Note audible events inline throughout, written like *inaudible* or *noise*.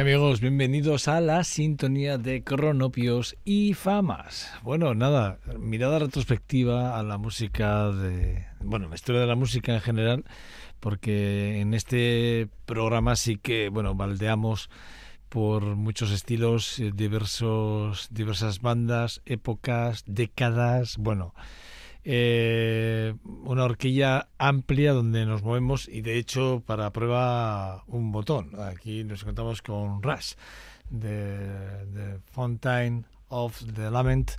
Amigos, bienvenidos a la sintonía de cronopios y famas. Bueno, nada, mirada retrospectiva a la música de, bueno, la historia de la música en general, porque en este programa sí que, bueno, baldeamos por muchos estilos, eh, diversos, diversas bandas, épocas, décadas, bueno, eh, una horquilla amplia donde nos movemos y de hecho para prueba un botón. Aquí nos encontramos con Rush de, Fontaine of the Lament,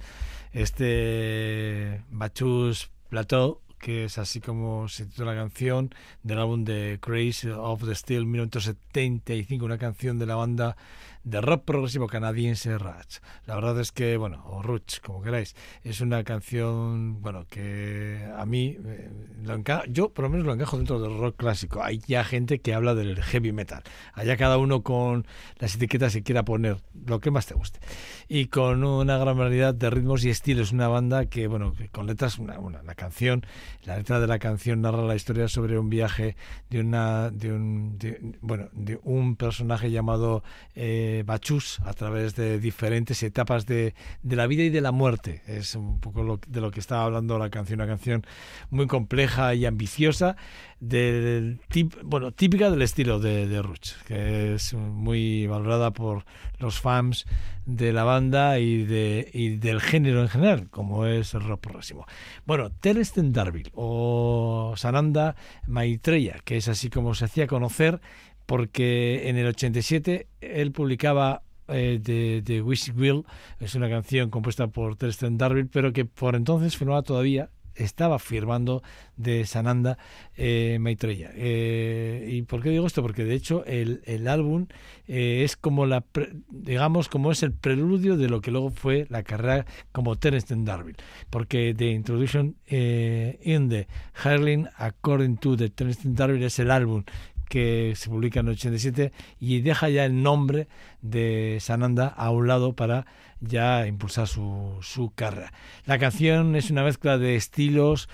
este Bachus Plateau que es así como se titula la canción del álbum de Crazy of the Steel 1975, una canción de la banda de rock progresivo canadiense Rush. La verdad es que, bueno, o Ruch, como queráis, es una canción, bueno, que a mí, eh, lo yo por lo menos lo encajo dentro del rock clásico. Hay ya gente que habla del heavy metal. Allá cada uno con las etiquetas que quiera poner, lo que más te guste. Y con una gran variedad de ritmos y estilos. Una banda que, bueno, con letras, una, una, canción, la letra de la canción narra la historia sobre un viaje de una, de un, bueno, de un personaje llamado eh, Bachus a través de diferentes etapas de, la vida y de la muerte. Es un poco de lo que estaba hablando la canción, una canción muy compleja y ambiciosa, del tip, bueno, típica del estilo de, de Ruch, que es muy valorada por los fans de la banda y, de, del género en general, como es el rock progresivo. Bueno, Telestin Darville o Sananda Maitreya, que es así como se hacía conocer porque en el 87 él publicaba eh, de, de Wish Will, es una canción compuesta por Tristan Darby, pero que por entonces firmaba todavía estaba firmando de Sananda eh, Maitreya. Eh, ¿Y por qué digo esto? Porque de hecho el, el álbum eh, es como la, digamos, como es el preludio de lo que luego fue la carrera como Terence Darby. Porque The Introduction eh, in the Harling According to the Terence Darby es el álbum que se publica en el 87 y deja ya el nombre de Sananda a un lado para ya impulsar su, su carrera. La canción es una mezcla de estilos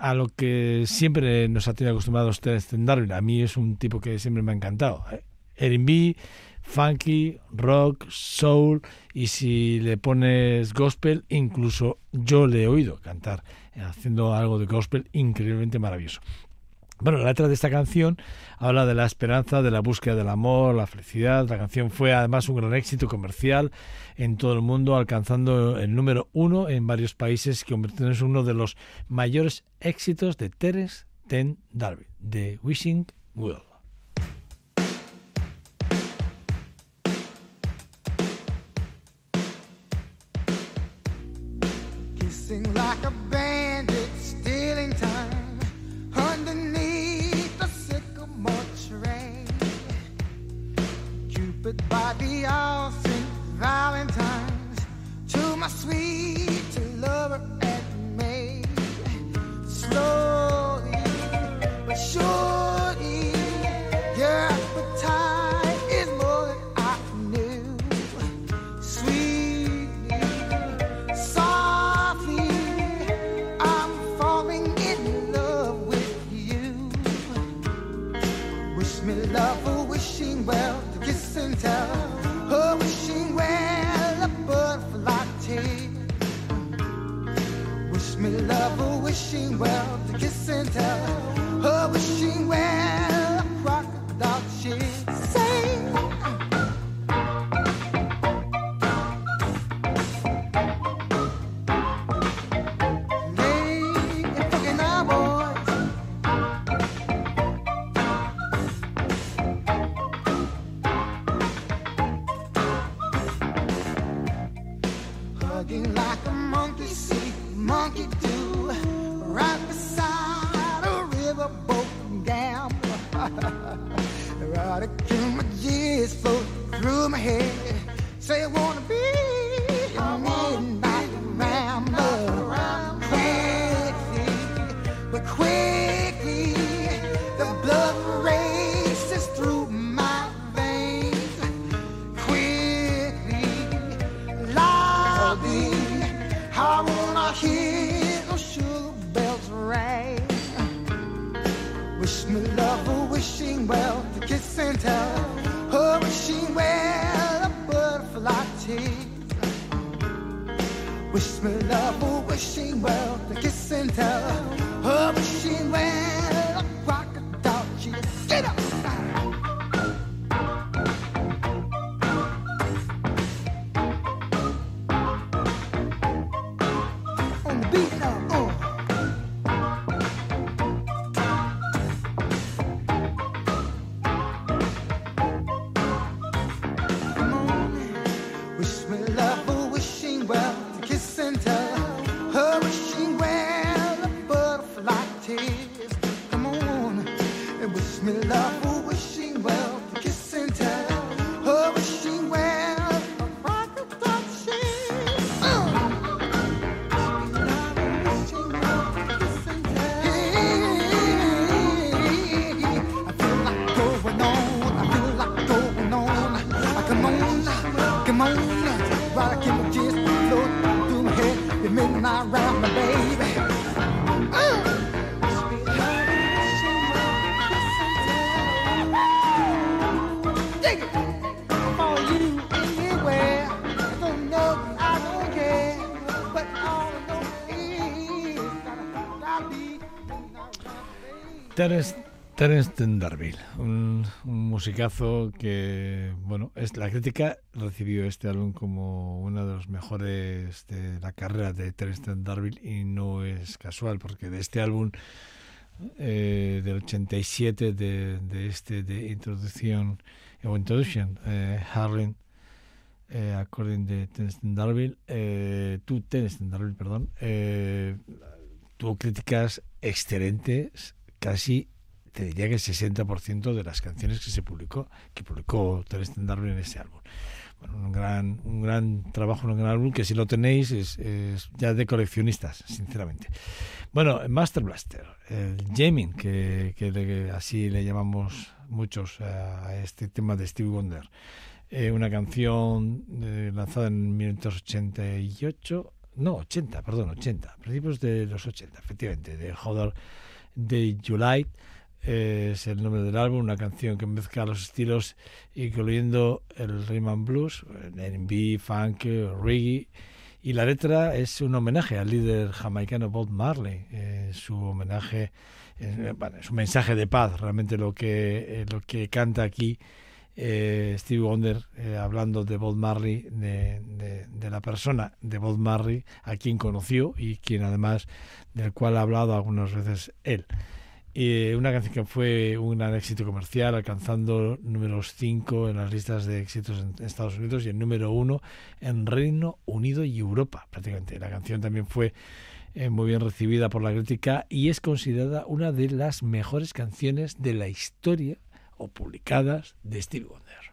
a lo que siempre nos ha tenido acostumbrados ustedes Darwin. A mí es un tipo que siempre me ha encantado. ¿eh? R&B, funky, rock, soul y si le pones gospel, incluso yo le he oído cantar haciendo algo de gospel increíblemente maravilloso. Bueno, la letra de esta canción habla de la esperanza, de la búsqueda del amor, la felicidad. La canción fue además un gran éxito comercial en todo el mundo, alcanzando el número uno en varios países, convirtiéndose en uno de los mayores éxitos de Teres Ten Darby, de Wishing Well. Kissing like a bandit, Cupid by the ocean, Valentine's to my sweet lover and me. Slowly but surely, Terence, Terence un, musicazo que, bueno, es la crítica recibió este álbum como uno de los mejores de la carrera de Terence Darville y no es casual porque de este álbum eh, del 87 de, de este de introducción o introduction eh, Harlem eh, according de Tennessee Darwin, eh, tú Darwin, perdón, eh, tuvo críticas excelentes, casi te diría que el 60% de las canciones que se publicó, que publicó Darwin en ese álbum. Bueno, un gran, un gran trabajo, un gran álbum que si lo tenéis es, es ya de coleccionistas, sinceramente. Bueno, Master Blaster, el Jamming, que, que, así le llamamos muchos a este tema de Stevie Wonder. Eh, una canción eh, lanzada en 1988, no, 80, perdón, 80, principios de los 80, efectivamente, de Hodder de July. Es el nombre del álbum, una canción que mezcla los estilos, incluyendo el rhythm and blues, R&B, funk, reggae, y la letra es un homenaje al líder jamaicano Bob Marley, eh, su homenaje, eh, bueno, es un mensaje de paz, realmente lo que, eh, lo que canta aquí eh, Steve Wonder eh, hablando de Bob Marley, de, la persona de Bob Marley, a quien conoció y quien además del cual ha hablado algunas veces él. Y una canción que fue un gran éxito comercial, alcanzando números 5 en las listas de éxitos en Estados Unidos y el número 1 en Reino Unido y Europa, prácticamente. La canción también fue eh, muy bien recibida por la crítica y es considerada una de las mejores canciones de la historia o publicadas de Stevie Wonder.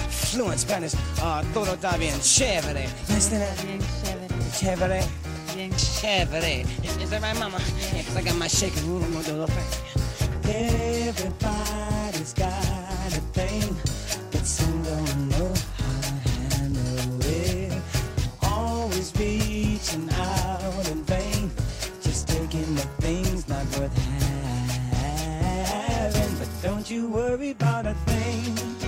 fluent Spanish. Uh, todo está bien chévere. Bien chévere. Bien Chévere. Is, that right, mama? Yeah, cause I got my shaking room, little thing. Everybody's got a thing, but some don't know how to handle it. Always reaching out in vain, just taking the things not worth having. But don't you worry about a thing.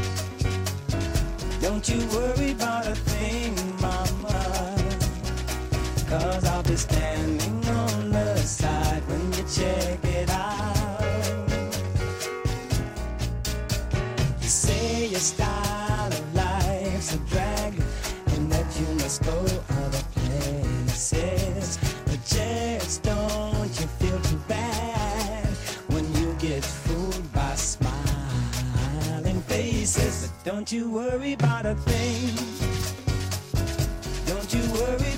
Don't you worry about a thing, mama. Cause I'll be standing on the side when you check it out. You say your style of life's a drag and that you must go other places. But just don't don't you worry about a thing. Don't you worry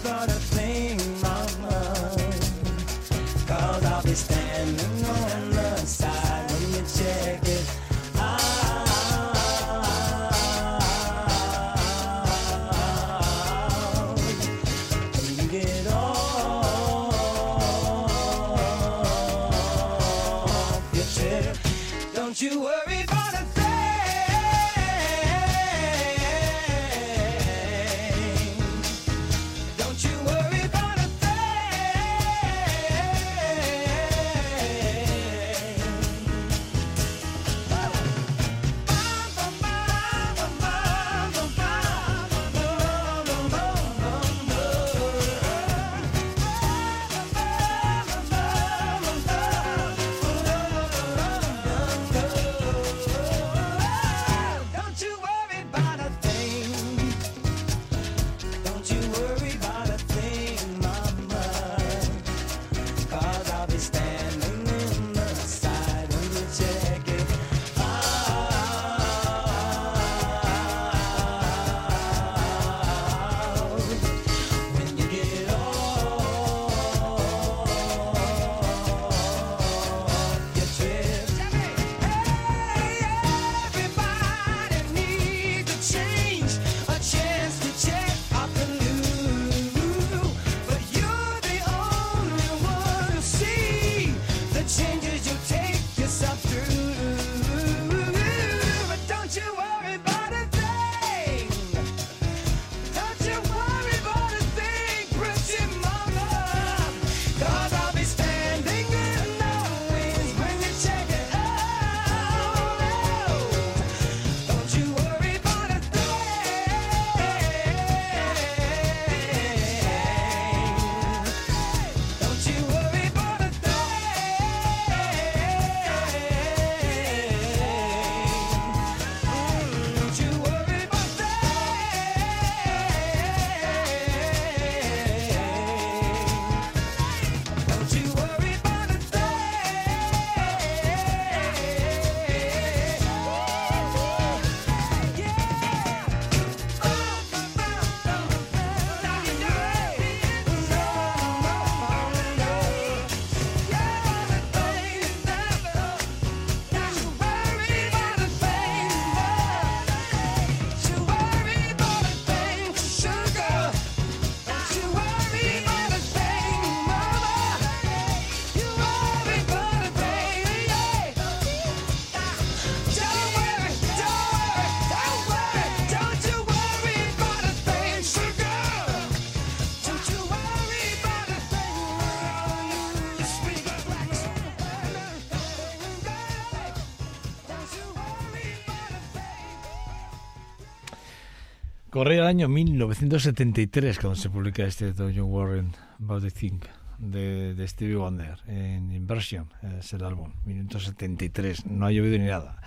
Corría el año 1973 cuando se publica este de John Warren About the Thing de, de Stevie Wonder en Inversion, es el álbum, 1973, no ha llovido ni nada.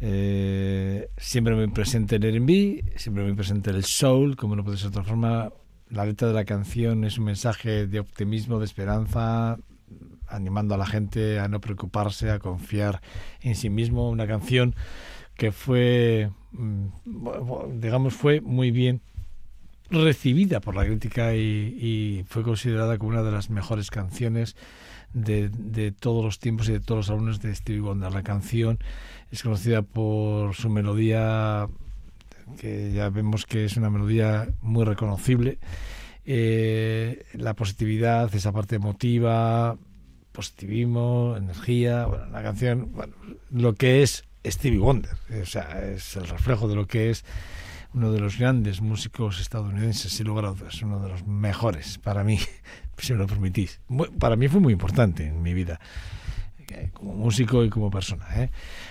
Eh, siempre muy presente el R&B, siempre muy presente el soul, como no puede ser de otra forma. La letra de la canción es un mensaje de optimismo, de esperanza, animando a la gente a no preocuparse, a confiar en sí mismo. Una canción que fue, digamos, fue muy bien recibida por la crítica y, fue considerada como una de las mejores canciones de, todos los tiempos y de todos los álbumes de Stevie Wonder. La canción es conocida por su melodía, que ya vemos que es una melodía muy reconocible. Eh, la positividad, esa parte emotiva, positivismo, energía, bueno, la canción, lo que es Stevie Wonder, o sea, es el reflejo de lo que es uno de los grandes músicos estadounidenses, sin lugar a dudas, uno de los mejores para mí, *laughs* si me lo permitís. Para mí fue muy importante en mi vida, eh, como músico y como persona. ¿eh?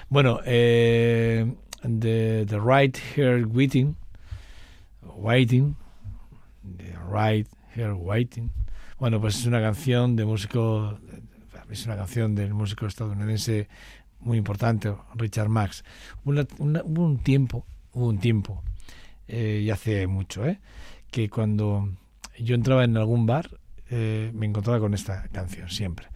Bueno, eh, the, Right Here Waiting, Waiting, The Right Here Waiting, bueno, pues es una canción de músico, es una canción del músico estadounidense muy importante, Richard Max. Una, una, hubo un tiempo, hubo un tiempo eh, y hace mucho, ¿eh? que cuando yo entraba en algún bar eh, me encontraba con esta canción siempre.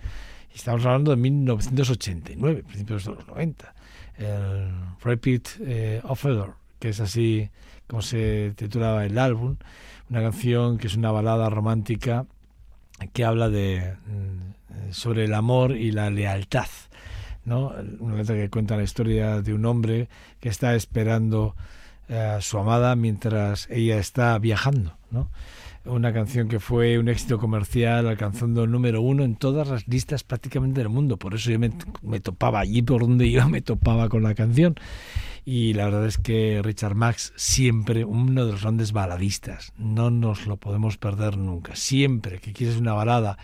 Y estamos hablando de 1989, principios de los 90. El Repeat eh, Offer, que es así como se titulaba el álbum, una canción que es una balada romántica que habla de mm, sobre el amor y la lealtad. Una letra que cuenta la historia de un hombre que está esperando a su amada mientras ella está viajando, ¿no? Una canción que fue un éxito comercial, alcanzando el número uno en todas las listas prácticamente del mundo. Por eso yo me, me topaba allí por donde iba, me topaba con la canción. Y la verdad es que Richard Max siempre uno de los grandes baladistas. No nos lo podemos perder nunca. Siempre que quieres una balada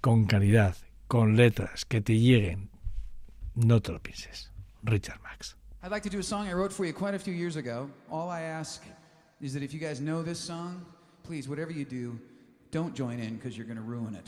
con calidad, con letras que te lleguen, no te lo pienses. Richard Max. I'd like to do a song I wrote for you quite a few years ago. All I ask is that if you guys know this song, please, whatever you do, don't join in because you're going to ruin it.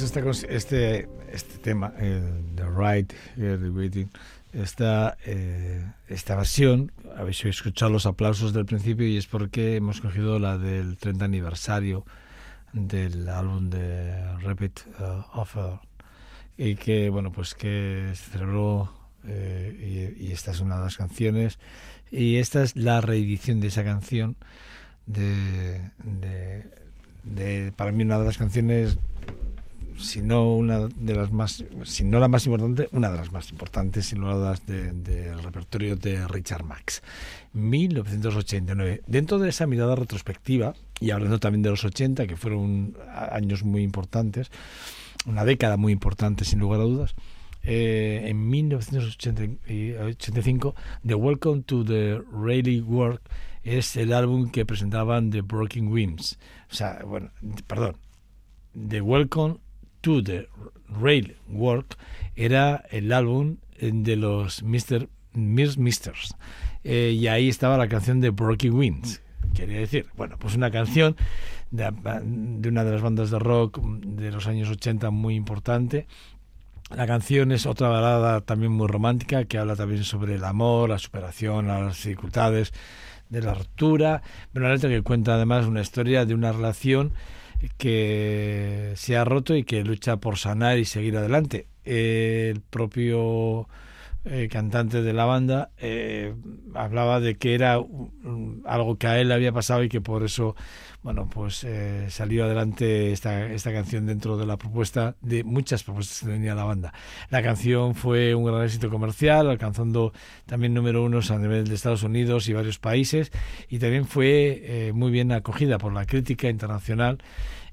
Este, este tema, el The Right Here the Waiting, esta, eh, esta versión, habéis escuchado los aplausos del principio y es porque hemos cogido la del 30 aniversario del álbum de Repeat uh, Offer. Y que, bueno, pues que se celebró eh, y, y esta es una de las canciones. Y esta es la reedición de esa canción de, de, de para mí una de las canciones si no una de las más, si no la más importante, una de las más importantes, sin lugar a dudas, de- del repertorio de Richard Max. 1989. Dentro de esa mirada retrospectiva, y hablando también de los 80, que fueron años muy importantes, una década muy importante, sin lugar a dudas, eh, en 1985, The Welcome to the Rally Work es el álbum que presentaban The Broken Wings. O sea, bueno, perdón, The Welcome to the Rail Work era el álbum eh, de los Mr. Mirs Misters. Eh, y ahí estaba la canción de Broken Wings. Quería decir, bueno, pues una canción de, de una de las bandas de rock de los años 80 muy importante. La canción es otra balada también muy romántica que habla también sobre el amor, la superación, las dificultades de la ruptura. Una letra que cuenta además una historia de una relación que se ha roto y que lucha por sanar y seguir adelante. El propio eh, cantante de la banda eh, hablaba de que era algo que a él le había pasado y que por eso bueno pues eh, salió adelante esta, esta canción dentro de la propuesta de muchas propuestas que tenía la banda. La canción fue un gran éxito comercial alcanzando también número unos a nivel de Estados Unidos y varios países y también fue eh, muy bien acogida por la crítica internacional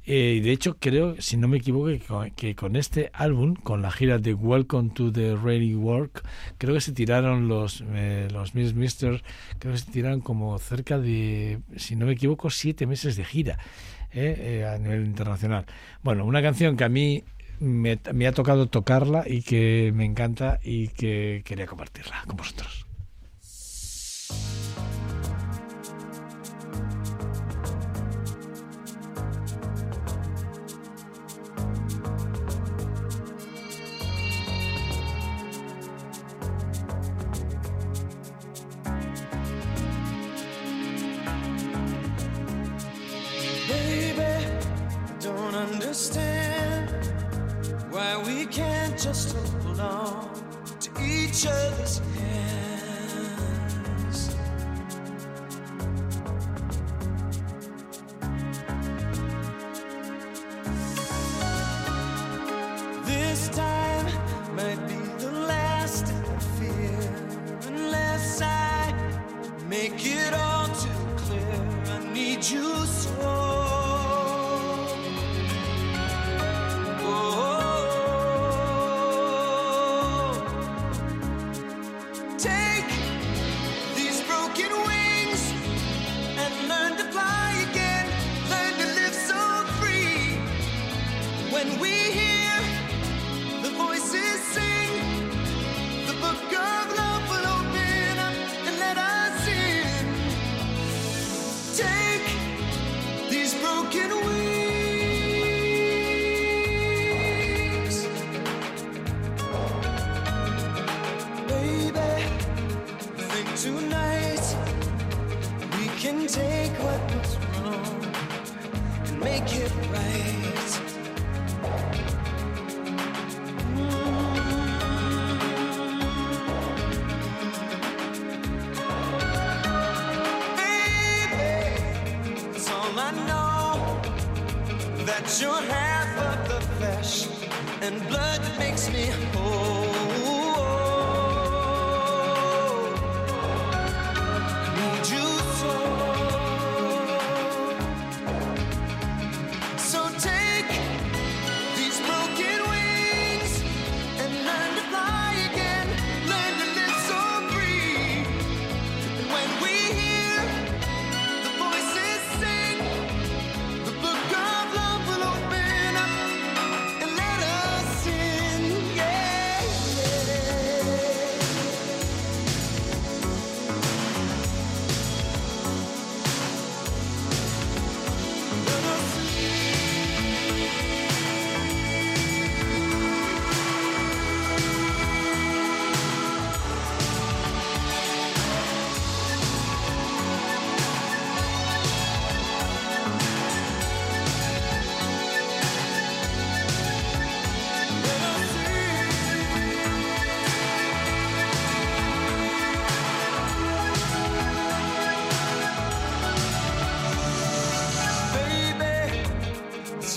eh, de hecho, creo, si no me equivoco, que con, este álbum, con la gira de Welcome to the Ready Work, creo que se tiraron los, eh, los Miss Misters, creo que se tiraron como cerca de, si no me equivoco, siete meses de gira eh, eh, a nivel internacional. Bueno, una canción que a mí me ha tocado tocarla y que me encanta y que quería compartirla con vosotros.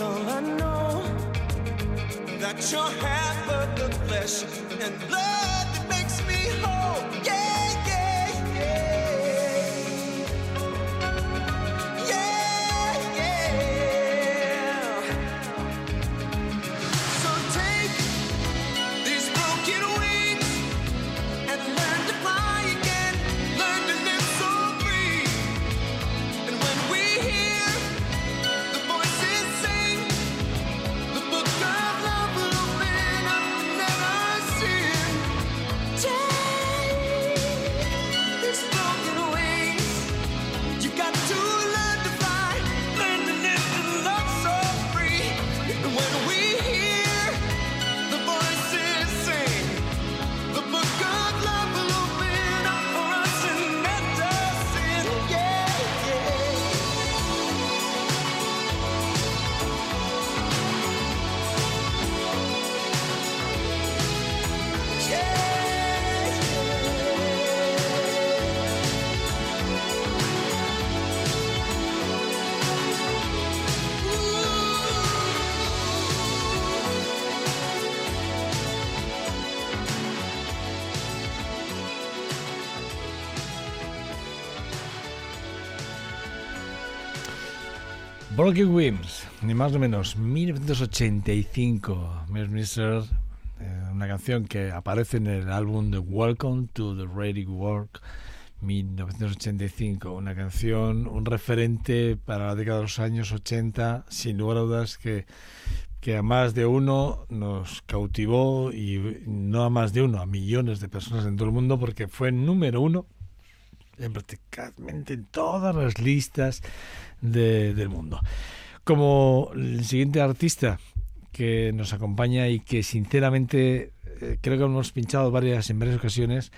All I know. That you're half of the flesh and blood Broken Wings, ni más ni menos, 1985. Miss Mister, eh, una canción que aparece en el álbum de Welcome to the Radio World 1985. Una canción, un referente para la década de los años 80, sin lugar a dudas que, que a más de uno nos cautivó y no a más de uno, a millones de personas en todo el mundo porque fue número uno en prácticamente en todas las listas de- del mundo. Como el siguiente artista que nos acompaña y que sinceramente eh, creo que hemos pinchado varias en varias ocasiones,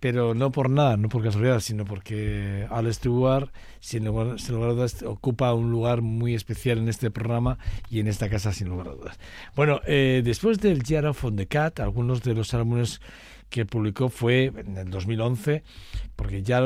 pero no por nada, no por casualidad, sino porque Al Stewart, sin lugar, sin lugar a dudas, ocupa un lugar muy especial en este programa y en esta casa, sin lugar a dudas. Bueno, eh, después del Year of the Cat, algunos de los álbumes que publicó fue en el 2011, porque ya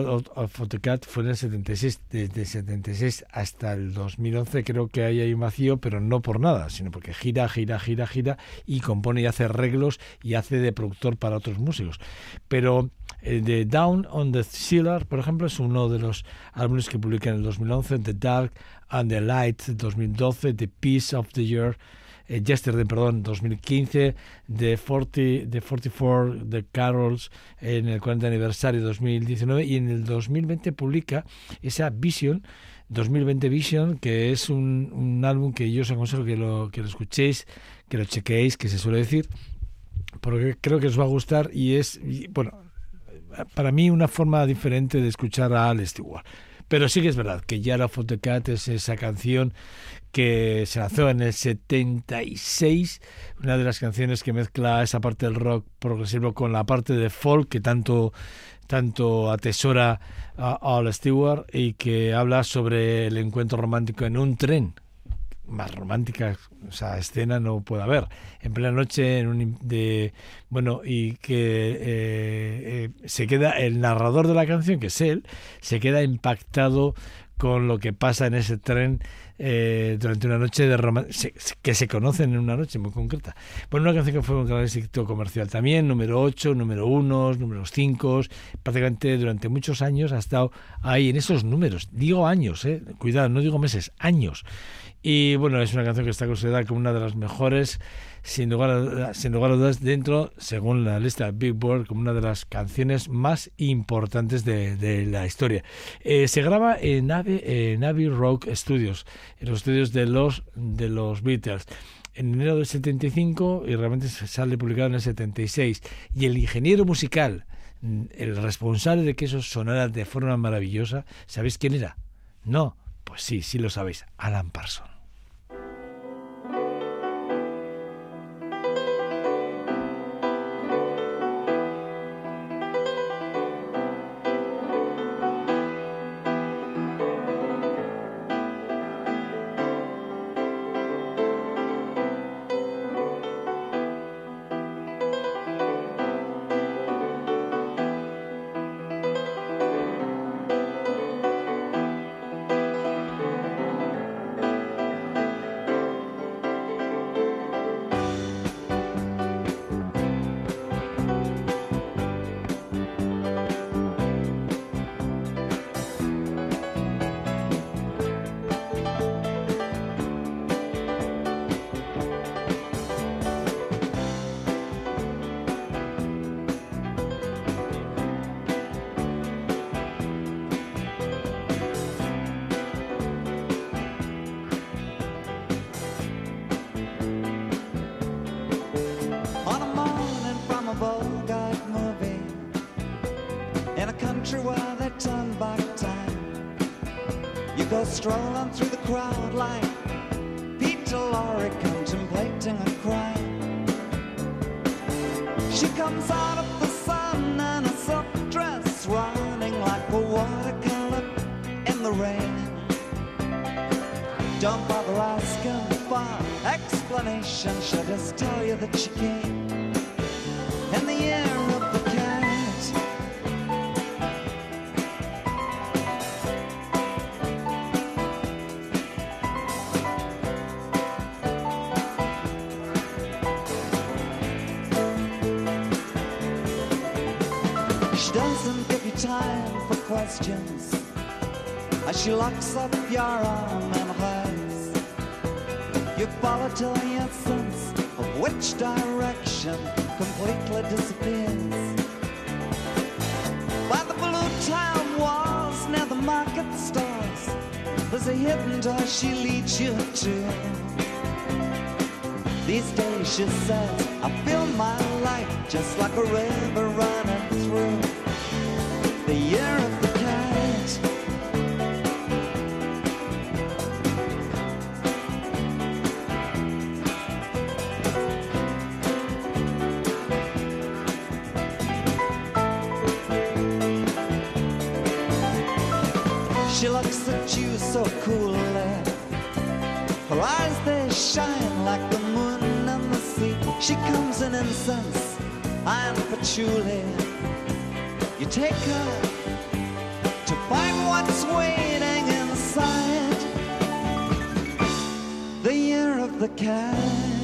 Cat fue en el 76, desde el 76 hasta el 2011 creo que ahí hay un vacío, pero no por nada, sino porque gira, gira, gira, gira y compone y hace arreglos y hace de productor para otros músicos. Pero eh, de Down on the Cellar, por ejemplo, es uno de los álbumes que publica en el 2011, The Dark and the Light 2012, The Peace of the Year eh, Yesterday, perdón, 2015, de 40, de 44, de Carols en el 40 aniversario 2019 y en el 2020 publica esa Vision, 2020 Vision, que es un, un álbum que yo os aconsejo que lo, que lo escuchéis, que lo chequeéis, que se suele decir, porque creo que os va a gustar y es, bueno, para mí una forma diferente de escuchar a Al Stewart. Pero sí que es verdad que Yara of the Cat es esa canción que se lanzó en el 76, una de las canciones que mezcla esa parte del rock progresivo con la parte de folk que tanto tanto atesora a Al Stewart y que habla sobre el encuentro romántico en un tren. Más romántica o escena no puede haber. En plena noche, en un, de bueno, y que eh, eh, se queda el narrador de la canción, que es él, se queda impactado con lo que pasa en ese tren eh, durante una noche de romance, que se conocen en una noche muy concreta. Bueno, una canción que fue un gran éxito comercial también, número 8, número 1, números 5, prácticamente durante muchos años ha estado ahí en esos números. Digo años, eh, cuidado, no digo meses, años. Y bueno, es una canción que está considerada como una de las mejores sin lugar, a, sin lugar a dudas, dentro, según la lista Billboard, como una de las canciones más importantes de, de la historia. Eh, se graba en Abbey, en Abbey Rock Studios, en los estudios de los, de los Beatles en enero del 75 y realmente sale publicado en el 76. Y el ingeniero musical, el responsable de que eso sonara de forma maravillosa, ¿sabéis quién era? No, pues sí, sí lo sabéis, Alan Parsons. You go strolling through the crowd like arm and hers. You follow till your sense of which direction completely disappears. By the blue town walls near the market stores, there's a hidden door she leads you to. These days, she says, I feel my life just like a river running through the year so coolly. Her eyes they shine like the moon and the sea. She comes in incense and patchouli. You take her to find what's waiting inside the year of the cat.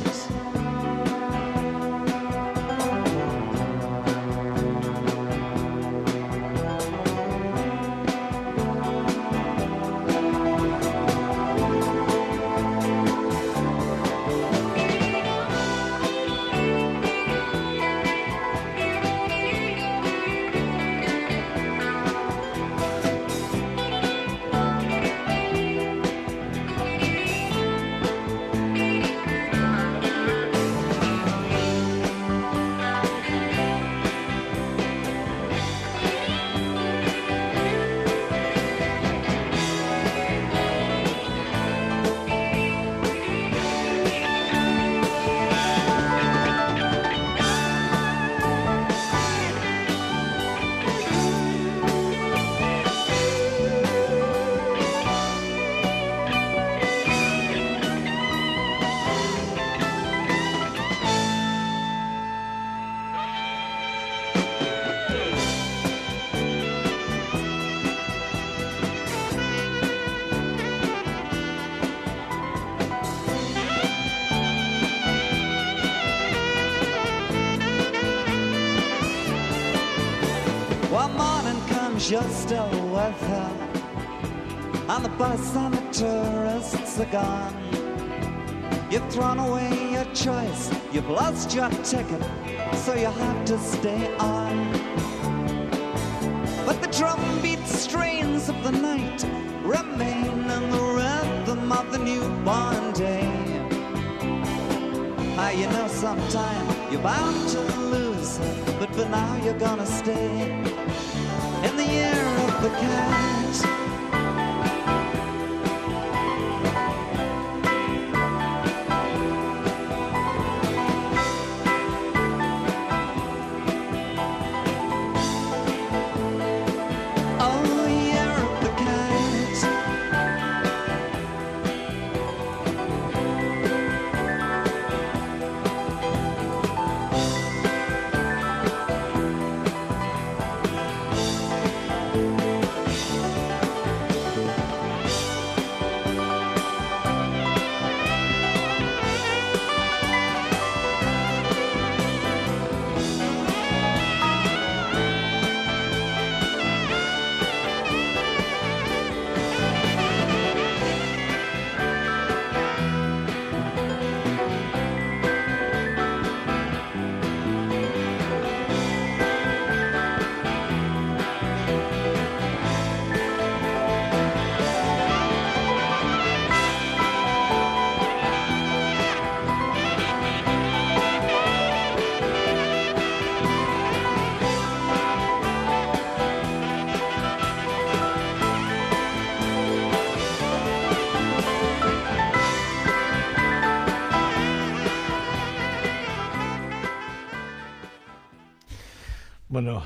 'Cause you're still with her. And the bus and the tourists are gone. You've thrown away your choice, you've lost your ticket, so you have to stay on. But the drumbeat strains of the night remain in the rhythm of the newborn day. Ah, you know, sometime you're bound to lose, but for now you're gonna stay the year of the cat.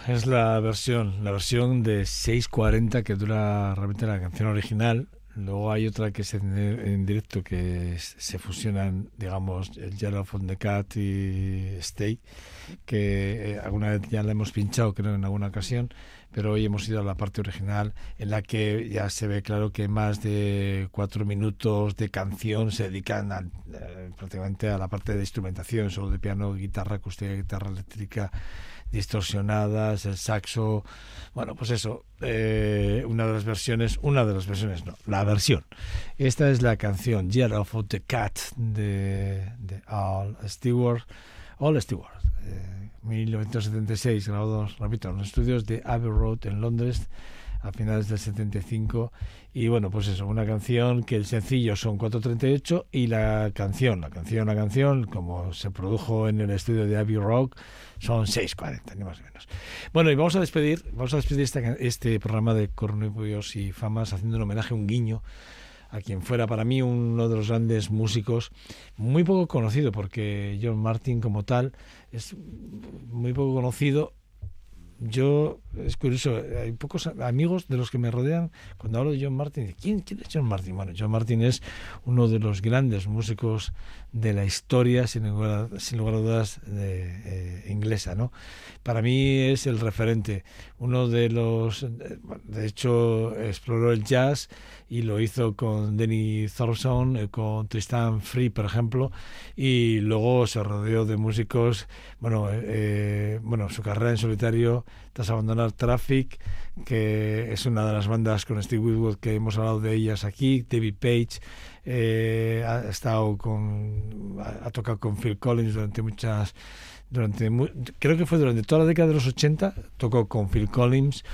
Es la versión, la versión de 6.40 que dura realmente la canción original. Luego hay otra que es en, en directo que es- se fusionan, digamos, el Yellow from the Cat y Stay, que eh, alguna vez ya la hemos pinchado, creo, en alguna ocasión, pero hoy hemos ido a la parte original en la que ya se ve claro que más de cuatro minutos de canción se dedican al- eh, prácticamente a la parte de instrumentación, solo de piano, guitarra acústica, guitarra eléctrica distorsionadas, el saxo, bueno, pues eso, eh, una de las versiones, una de las versiones, no, la versión. Esta es la canción Year of the Cat de, de Al Stewart, All Stewart, eh, 1976, grabado, repito, en los estudios de Abbey Road en Londres a finales del 75 y bueno pues eso una canción que el sencillo son 4.38 y la canción la canción la canción como se produjo en el estudio de Abbey Road son 6.40 ni más ni menos bueno y vamos a despedir vamos a despedir este programa de Cornubios y Famas haciendo un homenaje un guiño a quien fuera para mí uno de los grandes músicos, muy poco conocido, porque John Martin como tal es muy poco conocido. Yo, es curioso, hay pocos amigos de los que me rodean cuando hablo de John Martin. ¿Quién, quién es John Martin? Bueno, John Martin es uno de los grandes músicos de la historia, sin lugar sin lugar a dudas, de, eh, inglesa, ¿no? Para mí es el referente, uno de los, de hecho, exploró el jazz y lo hizo con Denny Thompson, eh, con Tristan Free, por ejemplo, y luego se rodeó de músicos, bueno, eh, eh, bueno, su carrera en solitario tras abandonar Traffic, que es una de las bandas con Steve Winwood que hemos hablado de ellas aquí, David Page, eh, ha estado con, ha tocado con Phil Collins durante muchas durante creo que fue durante toda la década de los 80 tocó con Phil Collins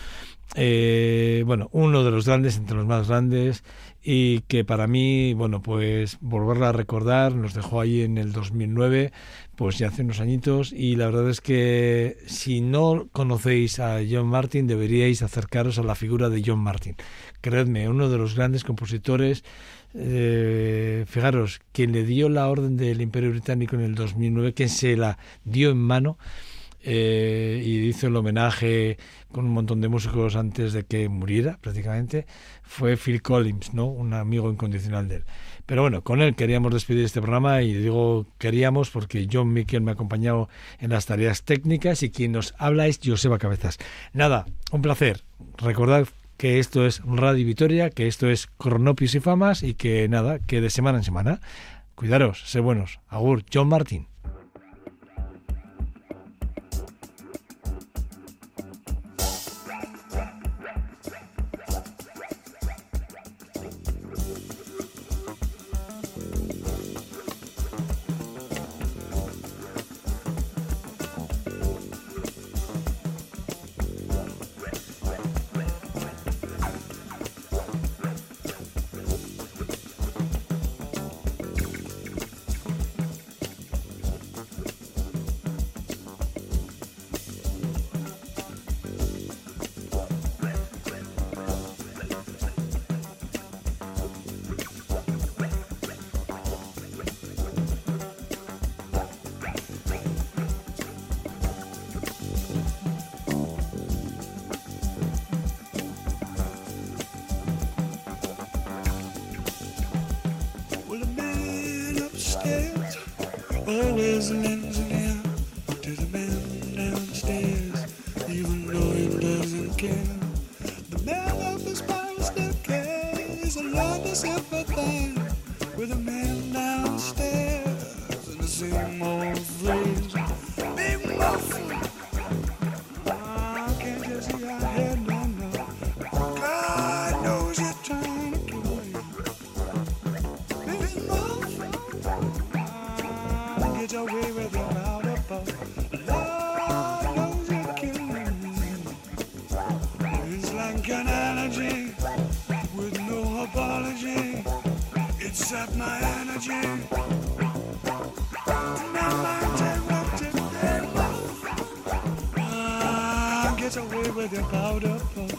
eh, bueno, uno de los grandes entre los más grandes y que para mí, bueno, pues volverla a recordar, nos dejó ahí en el 2009, pues ya hace unos añitos y la verdad es que si no conocéis a John Martin deberíais acercaros a la figura de John Martin. Creedme, uno de los grandes compositores eh, fijaros, quien le dio la orden del Imperio Británico en el 2009, quien se la dio en mano eh, y hizo el homenaje con un montón de músicos antes de que muriera prácticamente, fue Phil Collins, ¿no? un amigo incondicional de él. Pero bueno, con él queríamos despedir este programa y digo queríamos porque John Miquel me ha acompañado en las tareas técnicas y quien nos habla es Joseba Cabezas. Nada, un placer. Recordad que esto es Radio Vitoria, que esto es Cronopios y Famas y que nada, que de semana en semana. Cuidaros, sé buenos. Agur, John Martin. up my energy. And I'm interrupted. Ah, get away with your powder puff.